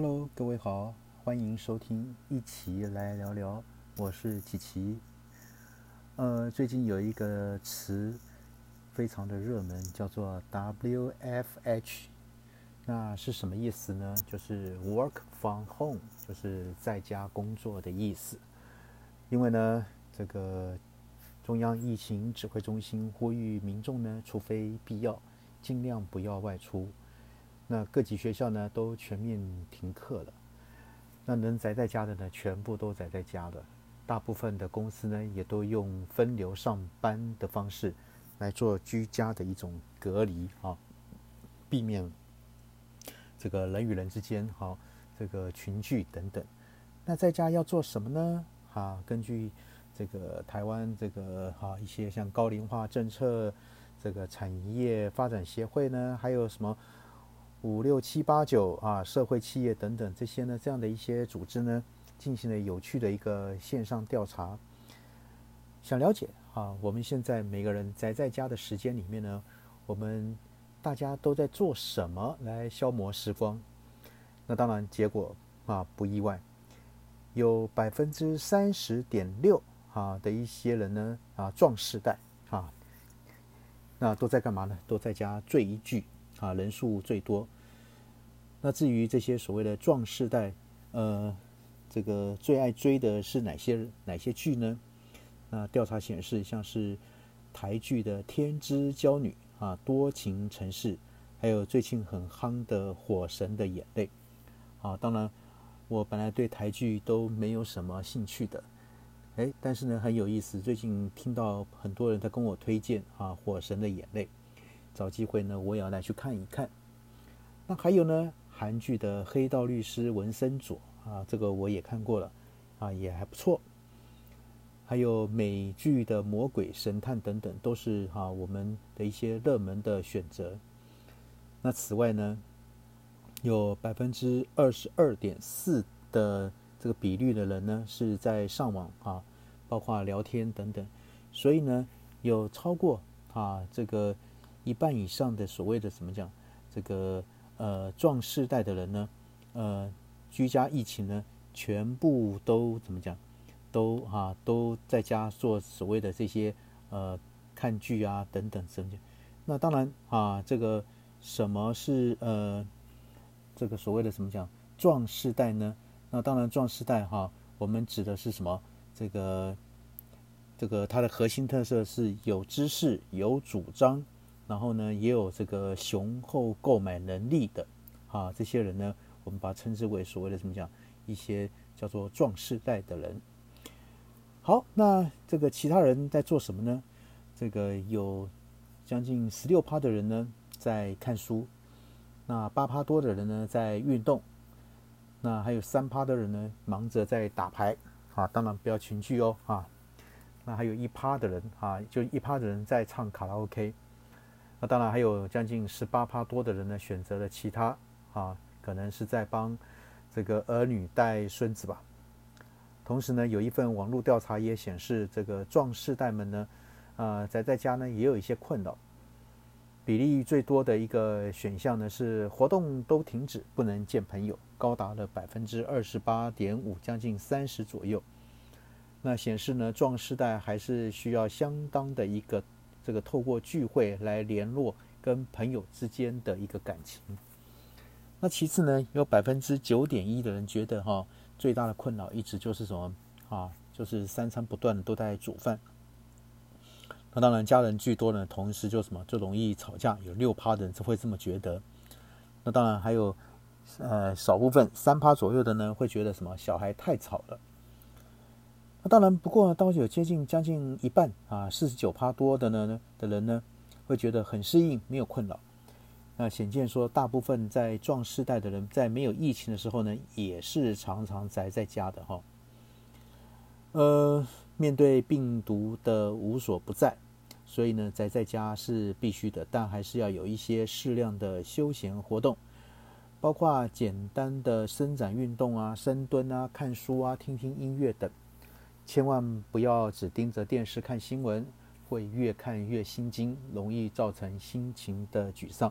Hello，各位好，欢迎收听一起来聊聊，我是琪琪。呃，最近有一个词非常的热门，叫做 WFH，那是什么意思呢？就是 Work from Home，就是在家工作的意思。因为呢，这个中央疫情指挥中心呼吁民众呢，除非必要，尽量不要外出。那各级学校呢都全面停课了，那能宅在家的呢，全部都宅在家了。大部分的公司呢，也都用分流上班的方式来做居家的一种隔离啊，避免这个人与人之间哈这个群聚等等。那在家要做什么呢？哈，根据这个台湾这个哈一些像高龄化政策，这个产业发展协会呢，还有什么？五六七八九啊，社会企业等等这些呢，这样的一些组织呢，进行了有趣的一个线上调查，想了解啊，我们现在每个人宅在家的时间里面呢，我们大家都在做什么来消磨时光？那当然，结果啊不意外，有百分之三十点六啊的一些人呢啊壮士代啊，那都在干嘛呢？都在家追剧。啊，人数最多。那至于这些所谓的壮士代，呃，这个最爱追的是哪些哪些剧呢？那调查显示，像是台剧的《天之娇女》啊，《多情城市》，还有最近很夯的《火神的眼泪》啊。当然，我本来对台剧都没有什么兴趣的，哎，但是呢很有意思。最近听到很多人在跟我推荐啊，《火神的眼泪》。找机会呢，我也要来去看一看。那还有呢，韩剧的《黑道律师文森佐》啊，这个我也看过了，啊，也还不错。还有美剧的《魔鬼神探》等等，都是哈我们的一些热门的选择。那此外呢，有百分之二十二点四的这个比率的人呢是在上网啊，包括聊天等等，所以呢，有超过啊这个。一半以上的所谓的怎么讲，这个呃壮世代的人呢，呃居家疫情呢，全部都怎么讲，都哈都在家做所谓的这些呃看剧啊等等什么的。那当然啊，这个什么是呃这个所谓的怎么讲壮世代呢？那当然壮世代哈，我们指的是什么？这个这个它的核心特色是有知识、有主张。然后呢，也有这个雄厚购买能力的，啊，这些人呢，我们把它称之为所谓的怎么讲，一些叫做壮士代的人。好，那这个其他人在做什么呢？这个有将近十六趴的人呢在看书，那八趴多的人呢在运动，那还有三趴的人呢忙着在打牌，啊，当然不要群聚哦，啊，那还有一趴的人啊，就一趴的人在唱卡拉 OK。那当然还有将近十八趴多的人呢，选择了其他啊，可能是在帮这个儿女带孙子吧。同时呢，有一份网络调查也显示，这个壮世代们呢，啊，宅在家呢也有一些困扰。比例最多的一个选项呢是活动都停止，不能见朋友，高达了百分之二十八点五，将近三十左右。那显示呢，壮世代还是需要相当的一个。这个透过聚会来联络跟朋友之间的一个感情。那其次呢，有百分之九点一的人觉得哈，最大的困扰一直就是什么啊？就是三餐不断的都在煮饭。那当然家人居多呢，同时就什么就容易吵架，有六趴的人就会这么觉得。那当然还有呃少部分三趴左右的呢，会觉得什么小孩太吵了。那当然，不过当有接近将近一半啊，四十九趴多的呢的人呢，会觉得很适应，没有困扰。那显见说，大部分在壮世代的人，在没有疫情的时候呢，也是常常宅在家的哈。呃，面对病毒的无所不在，所以呢，宅在家是必须的，但还是要有一些适量的休闲活动，包括简单的伸展运动啊、深蹲啊、看书啊、听听音乐等。千万不要只盯着电视看新闻，会越看越心惊，容易造成心情的沮丧。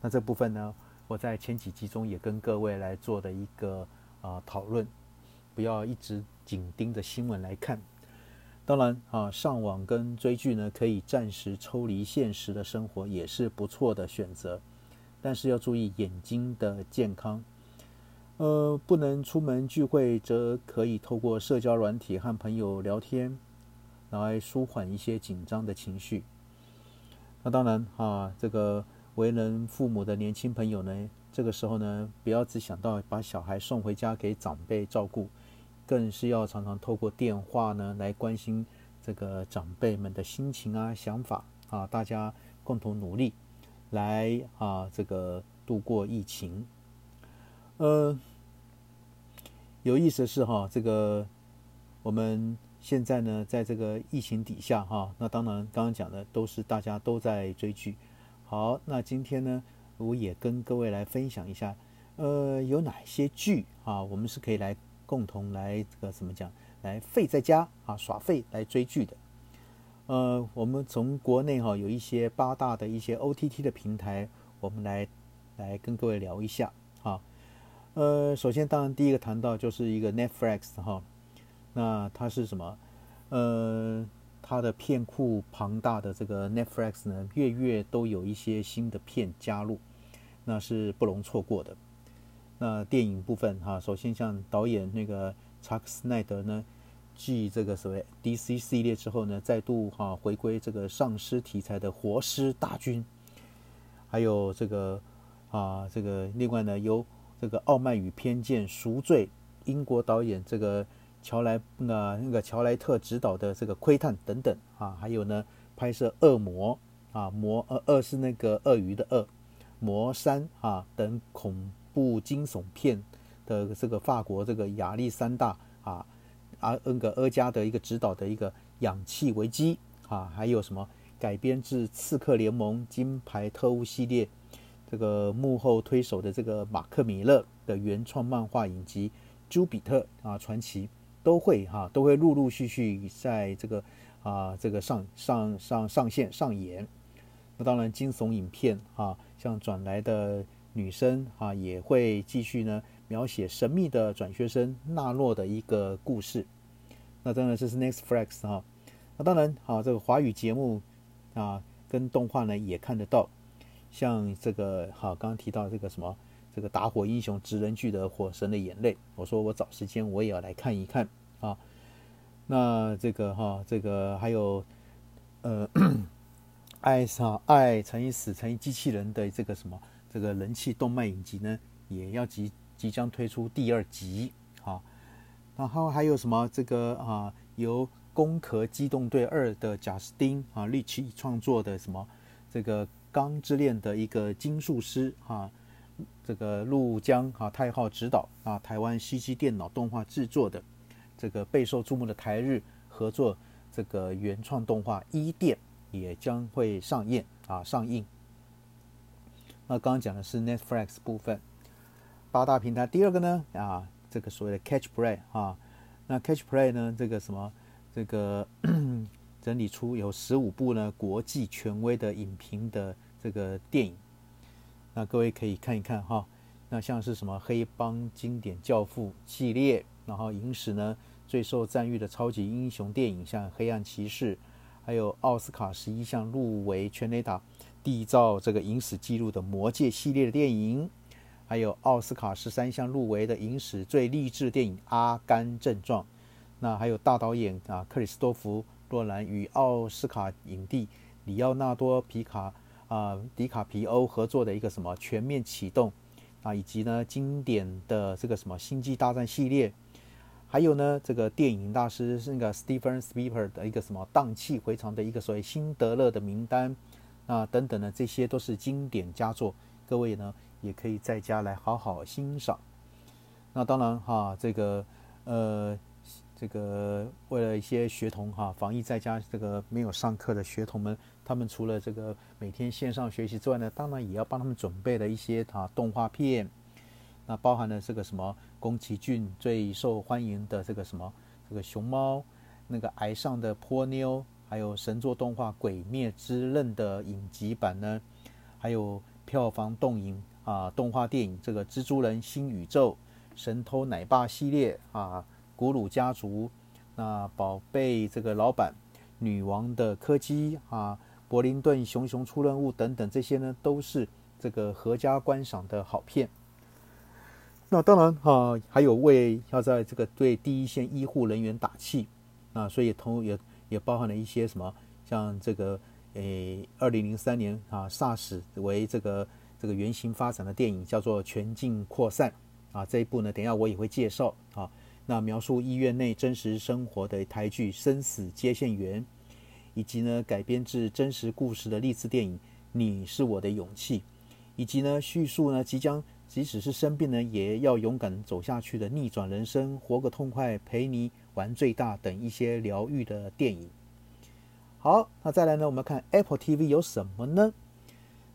那这部分呢，我在前几集中也跟各位来做的一个啊讨论，不要一直紧盯着新闻来看。当然啊，上网跟追剧呢，可以暂时抽离现实的生活，也是不错的选择。但是要注意眼睛的健康。呃，不能出门聚会，则可以透过社交软体和朋友聊天，来舒缓一些紧张的情绪。那当然啊，这个为人父母的年轻朋友呢，这个时候呢，不要只想到把小孩送回家给长辈照顾，更是要常常透过电话呢来关心这个长辈们的心情啊、想法啊，大家共同努力来啊，这个度过疫情。呃，有意思的是哈，这个我们。现在呢，在这个疫情底下哈，那当然刚刚讲的都是大家都在追剧。好，那今天呢，我也跟各位来分享一下，呃，有哪些剧啊，我们是可以来共同来这个怎么讲，来废在家啊耍废来追剧的。呃，我们从国内哈有一些八大的一些 OTT 的平台，我们来来跟各位聊一下啊。呃，首先当然第一个谈到就是一个 Netflix 哈。那它是什么？呃，它的片库庞大的这个 Netflix 呢，月月都有一些新的片加入，那是不容错过的。那电影部分哈，首先像导演那个查克斯奈德呢，继这个所谓 DC 系列之后呢，再度哈回归这个丧尸题材的活尸大军，还有这个啊这个另外呢，由这个《傲慢与偏见》赎罪英国导演这个。乔莱那那个乔莱特执导的这个窥探等等啊，还有呢拍摄恶魔啊魔呃恶是那个鳄鱼的鳄魔山啊等恐怖惊悚片的这个法国这个亚历山大啊啊那个阿加的一个指导的一个氧气危机啊，还有什么改编自刺客联盟金牌特务系列这个幕后推手的这个马克米勒的原创漫画影集朱比特啊传奇。都会哈，都会陆陆续续在这个啊，这个上上上上线上演。那当然，惊悚影片啊，像转来的女生啊，也会继续呢描写神秘的转学生纳洛的一个故事。那当然这是 Next Flex 哈。那当然啊，这个华语节目啊跟动画呢也看得到，像这个哈，刚刚提到这个什么。这个打火英雄职人剧的《火神的眼泪》，我说我找时间我也要来看一看啊。那这个哈，这个还有呃，爱上爱乘以死乘以机器人的这个什么这个人气动漫影集呢，也要即即将推出第二集啊。然后还有什么这个啊，由《攻壳机动队二》的贾斯汀啊利奇创作的什么这个《钢之炼》的一个金术师啊。这个陆江哈太浩指导啊，台湾西西电脑动画制作的这个备受注目的台日合作这个原创动画《伊甸》也将会上映啊上映。那刚刚讲的是 Netflix 部分八大平台，第二个呢啊这个所谓的 Catch Play 啊，那 Catch Play 呢这个什么这个整理出有十五部呢国际权威的影评的这个电影。那各位可以看一看哈，那像是什么黑帮经典教父系列，然后影史呢最受赞誉的超级英雄电影，像黑暗骑士，还有奥斯卡十一项入围全垒打缔造这个影史纪录的魔戒系列的电影，还有奥斯卡十三项入围的影史最励志电影阿甘正传，那还有大导演啊克里斯多夫洛兰与奥斯卡影帝里奥纳多皮卡。啊，迪卡皮欧合作的一个什么全面启动啊，以及呢经典的这个什么星际大战系列，还有呢这个电影大师是那个 Stephen Spielberg 的一个什么荡气回肠的一个所谓辛德勒的名单啊等等呢，这些都是经典佳作，各位呢也可以在家来好好欣赏。那当然哈，这个呃。这个为了一些学童哈，防疫在家这个没有上课的学童们，他们除了这个每天线上学习之外呢，当然也要帮他们准备了一些啊动画片，那包含了这个什么宫崎骏最受欢迎的这个什么这个熊猫，那个崖上的泼妞，还有神作动画《鬼灭之刃》的影集版呢，还有票房动影啊动画电影这个蜘蛛人新宇宙、神偷奶爸系列啊、古鲁家族、那宝贝这个老板、女王的柯基啊、柏林顿熊熊出任务等等这些呢，都是这个合家观赏的好片。那当然哈，还有为要在这个对第一线医护人员打气啊，所以同也也包含了一些什么，像这个诶，二零零三年啊，SARS 为这个这个原型发展的电影叫做《全境扩散》啊，这一部呢，等下我也会介绍啊。那描述医院内真实生活的台剧《生死接线员》，以及呢改编自真实故事的励志电影《你是我的勇气》，以及呢叙述呢即将。即使是生病呢，也要勇敢走下去的逆转人生，活个痛快，陪你玩最大等一些疗愈的电影。好，那再来呢，我们看 Apple TV 有什么呢？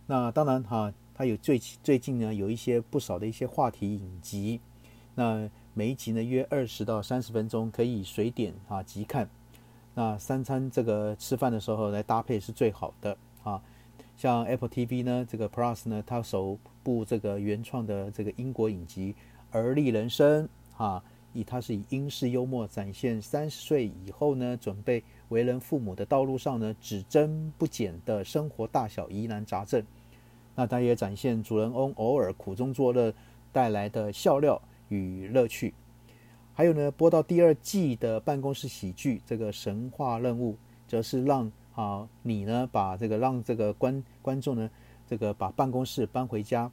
那当然哈，它有最最近呢有一些不少的一些话题影集。那每一集呢约二十到三十分钟，可以随点啊即看。那三餐这个吃饭的时候来搭配是最好的啊。像 Apple TV 呢，这个 Plus 呢，它首部这个原创的这个英国影集《而立人生》啊，以它是以英式幽默展现三十岁以后呢，准备为人父母的道路上呢，只增不减的生活大小疑难杂症。那它也展现主人翁偶尔苦中作乐带来的笑料与乐趣。还有呢，播到第二季的办公室喜剧《这个神话任务》，则是让啊，你呢把这个让这个观观众呢，这个把办公室搬回家，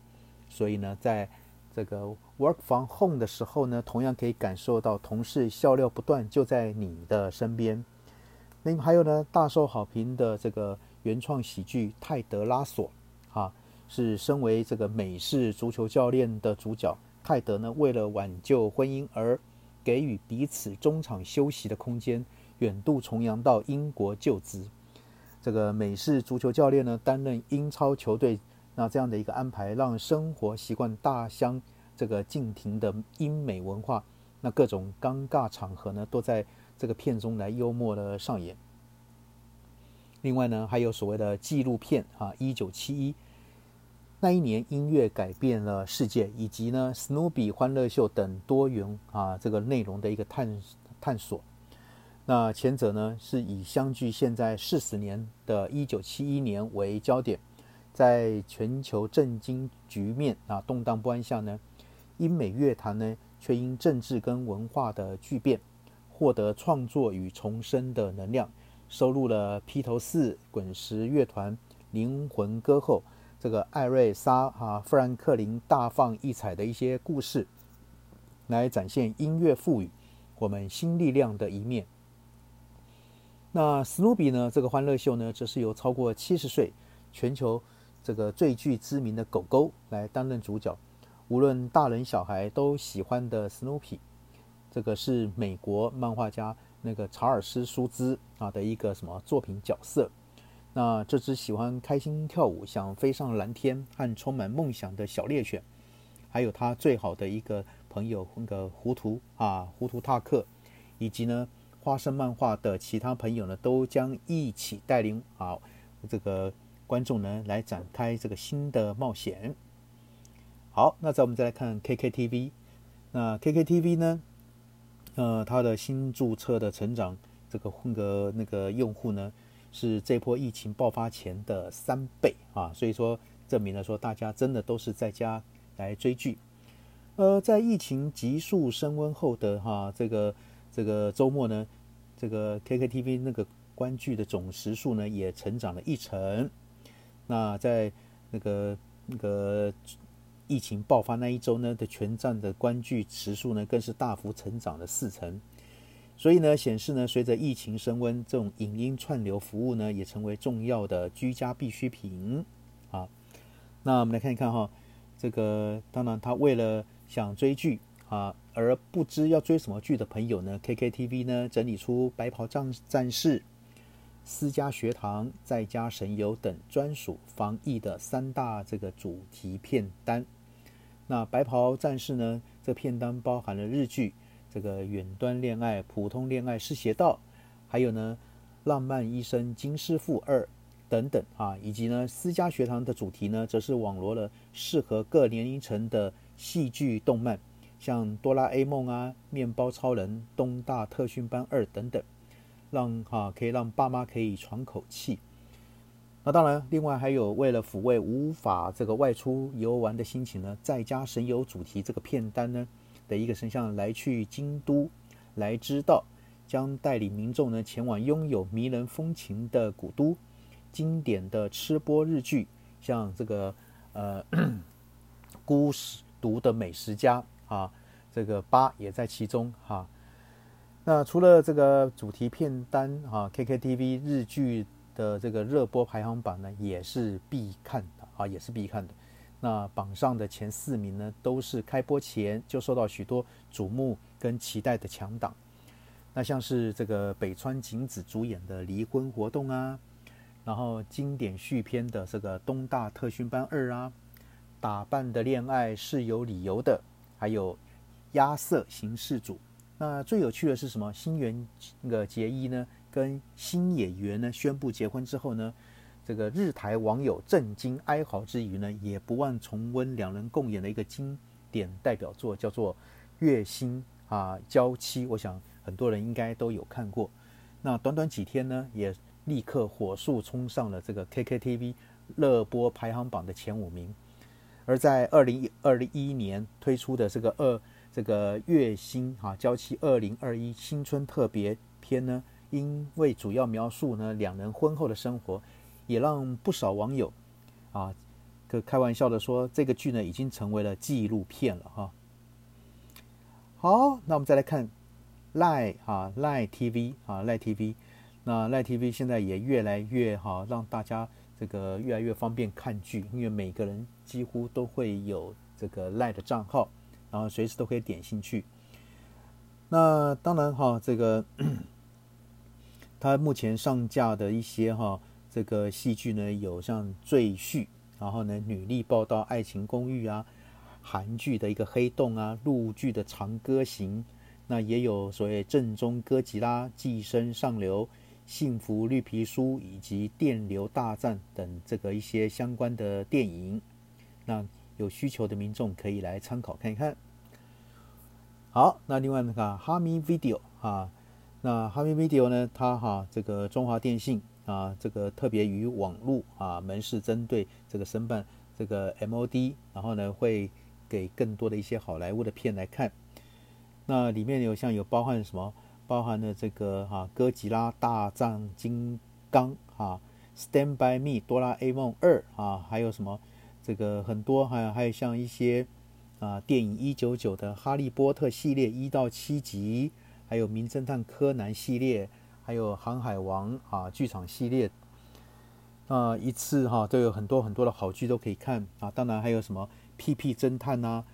所以呢，在这个 work from home 的时候呢，同样可以感受到同事笑料不断，就在你的身边。另还有呢，大受好评的这个原创喜剧《泰德拉索》，哈，是身为这个美式足球教练的主角泰德呢，为了挽救婚姻而给予彼此中场休息的空间，远渡重洋到英国就职。这个美式足球教练呢，担任英超球队，那这样的一个安排，让生活习惯大相这个径庭的英美文化，那各种尴尬场合呢，都在这个片中来幽默的上演。另外呢，还有所谓的纪录片啊，一九七一那一年音乐改变了世界，以及呢，史努比欢乐秀等多元啊这个内容的一个探探索。那前者呢，是以相距现在四十年的一九七一年为焦点，在全球震惊局面啊动荡不安下呢，英美乐坛呢却因政治跟文化的巨变，获得创作与重生的能量，收录了披头四、滚石乐团、灵魂歌后这个艾瑞莎啊、富兰克林大放异彩的一些故事，来展现音乐赋予我们新力量的一面。那史努比呢？这个欢乐秀呢，则是由超过七十岁、全球这个最具知名的狗狗来担任主角。无论大人小孩都喜欢的史努比，这个是美国漫画家那个查尔斯·舒兹啊的一个什么作品角色？那这只喜欢开心跳舞、想飞上蓝天和充满梦想的小猎犬，还有他最好的一个朋友那个糊涂啊，糊涂塔克，以及呢。花生漫画的其他朋友呢，都将一起带领啊这个观众呢来展开这个新的冒险。好，那再我们再来看 KKTV。那 KKTV 呢，呃，它的新注册的成长，这个混个那个用户呢，是这波疫情爆发前的三倍啊，所以说证明了说大家真的都是在家来追剧。呃，在疫情急速升温后的哈这个。这个周末呢，这个 KKTV 那个观剧的总时数呢也成长了一成。那在那个那个疫情爆发那一周呢的全站的观剧时数呢更是大幅成长了四成。所以呢，显示呢，随着疫情升温，这种影音串流服务呢也成为重要的居家必需品啊。那我们来看一看哈，这个当然他为了想追剧。啊，而不知要追什么剧的朋友呢？KKTV 呢整理出《白袍战战士》、《私家学堂》、《在家神游》等专属防疫的三大这个主题片单。那《白袍战士》呢，这片单包含了日剧《这个远端恋爱》、《普通恋爱是邪道》，还有呢《浪漫医生金师傅二》、等等啊，以及呢私家学堂的主题呢，则是网罗了适合各年龄层的戏剧动漫，像哆啦 A 梦啊、面包超人、东大特训班二等等，让哈可以让爸妈可以喘口气。那当然，另外还有为了抚慰无法这个外出游玩的心情呢，在家神游主题这个片单呢的一个神像来去京都来知道，将带领民众呢前往拥有迷人风情的古都，经典的吃播日剧，像这个呃 孤独的美食家啊，这个八也在其中哈。那除了这个主题片单啊，KKTV 日剧。的这个热播排行榜呢，也是必看的啊，也是必看的。那榜上的前四名呢，都是开播前就受到许多瞩目跟期待的强档。那像是这个北川景子主演的《离婚活动》啊，然后经典续篇的这个《东大特训班二》啊，《打扮的恋爱是有理由的》，还有《亚瑟刑事组》。那最有趣的是什么？新垣那个结衣呢？跟新演员呢宣布结婚之后呢，这个日台网友震惊哀嚎之余呢，也不忘重温两人共演的一个经典代表作，叫做《月薪啊娇妻》。我想很多人应该都有看过。那短短几天呢，也立刻火速冲上了这个 KKTV 热播排行榜的前五名。而在二零二零一年推出的这个二这个《月薪啊娇妻》二零二一新春特别篇呢。因为主要描述呢两人婚后的生活，也让不少网友啊，可开玩笑的说，这个剧呢已经成为了纪录片了哈。好，那我们再来看赖啊赖 TV 啊赖 TV，那赖 TV 现在也越来越哈，让大家这个越来越方便看剧，因为每个人几乎都会有这个赖的账号，然后随时都可以点进去。那当然哈，这个。它目前上架的一些哈这个戏剧呢，有像《赘婿》，然后呢《女力报道》《爱情公寓》啊，韩剧的一个《黑洞》啊，陆剧的《长歌行》，那也有所谓《正宗哥吉拉》《寄生上流》《幸福绿皮书》以及《电流大战》等这个一些相关的电影，那有需求的民众可以来参考看一看。好，那另外那个哈咪 Video 啊。那哈密 Video 呢？它哈这个中华电信啊，这个特别于网络啊门市针对这个申办这个 MOD，然后呢会给更多的一些好莱坞的片来看。那里面有像有包含什么？包含了这个哈哥吉拉大战金刚哈，Stand by Me 哆啦 A 梦二啊，还有什么这个很多还有还有像一些啊电影一九九的哈利波特系列一到七集。还有《名侦探柯南》系列，还有《航海王》啊剧场系列，啊一次哈都有很多很多的好剧都可以看啊。当然还有什么《屁屁侦探》呐，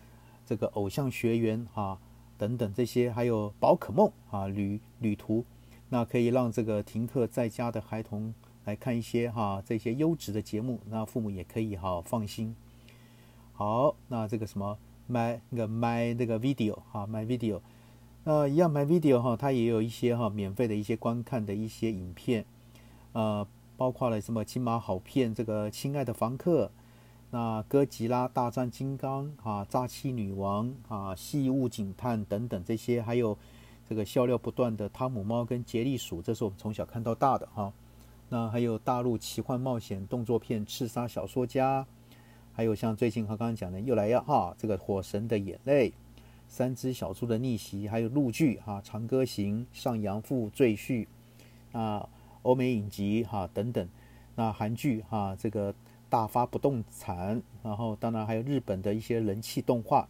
这个《偶像学员》啊等等这些，还有《宝可梦》啊旅旅途，那可以让这个停课在家的孩童来看一些哈这些优质的节目，那父母也可以哈放心。好，那这个什么 My 那个 My 那个 Video 哈 My Video。呃，一样 My Video 哈，它也有一些哈免费的一些观看的一些影片，呃，包括了什么金马好片这个《亲爱的房客》，那哥吉拉大战金刚啊，扎气女王啊，细雾警探等等这些，还有这个笑料不断的汤姆猫跟杰利鼠，这是我们从小看到大的哈。那还有大陆奇幻冒险动作片《刺杀小说家》，还有像最近和刚刚讲的又来要哈这个火神的眼泪。三只小猪的逆袭，还有陆剧哈《长歌行》《上阳赋》《赘婿》，啊，欧美影集哈等等，那韩剧哈这个大发不动产，然后当然还有日本的一些人气动画，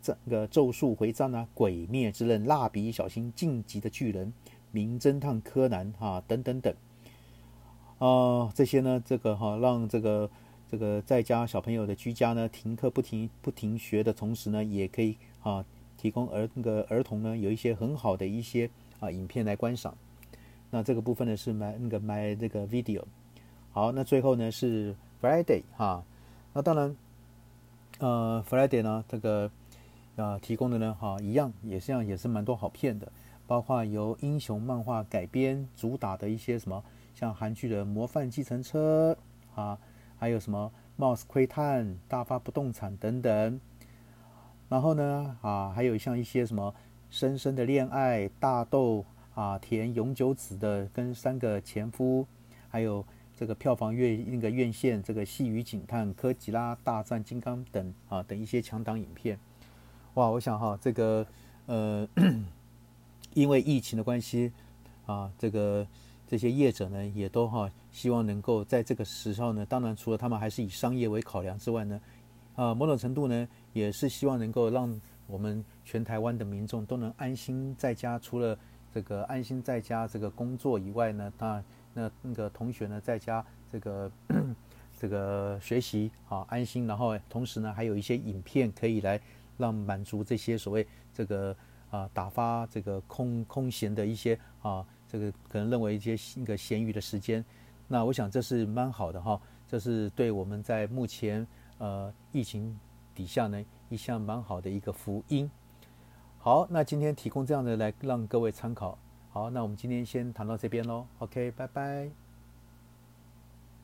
这个《咒术回战》啊，《鬼灭之刃》《蜡笔小新》《晋级的巨人》《名侦探柯南》哈等等等，啊，这些呢，这个哈让这个这个在家小朋友的居家呢停课不停不停学的同时呢，也可以啊。提供儿那个儿童呢有一些很好的一些啊影片来观赏，那这个部分呢是买那个买这个 video，好，那最后呢是 Friday 哈，那当然呃 Friday 呢这个啊提供的呢哈一样也是样也是蛮多好片的，包括由英雄漫画改编主打的一些什么像韩剧的《模范继承车》啊，还有什么《貌似窥探》《大发不动产》等等。然后呢，啊，还有像一些什么《深深的恋爱》《大豆》啊，田永久子的跟三个前夫，还有这个票房院那个院线这个《细雨警探》《科吉拉大战金刚》等啊等一些强档影片。哇，我想哈，这个呃，因为疫情的关系啊，这个这些业者呢，也都哈希望能够在这个时候呢，当然除了他们还是以商业为考量之外呢，啊，某种程度呢，也是希望能够让我们全台湾的民众都能安心在家，除了这个安心在家这个工作以外呢，那那那个同学呢，在家这个 这个学习啊，安心，然后同时呢，还有一些影片可以来。让满足这些所谓这个啊打发这个空空闲的一些啊这个可能认为一些那个闲余的时间，那我想这是蛮好的哈，这是对我们在目前呃疫情底下呢一项蛮好的一个福音。好，那今天提供这样的来让各位参考。好，那我们今天先谈到这边喽。OK，拜拜。